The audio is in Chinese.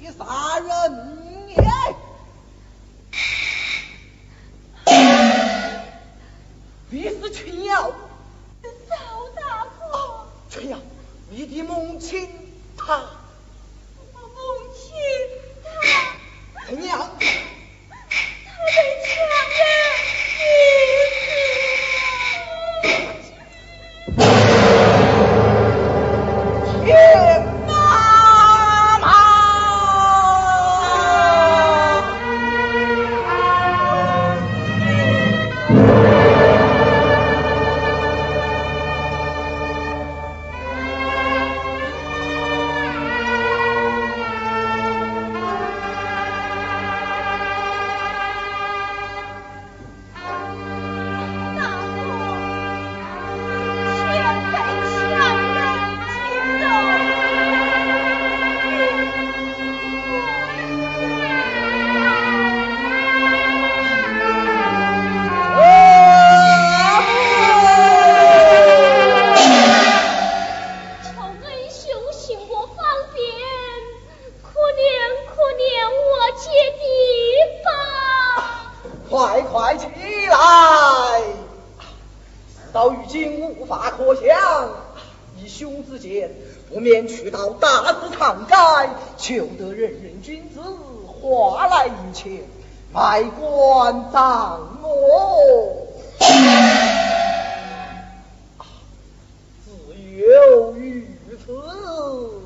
你杀人，你是群羊，赵大，群，你的母亲她，我母亲她，群。到如今无法可想，以兄之见，不免去到大肆堂街，求得仁人君子化来一钱，卖官葬我。啊自有于此。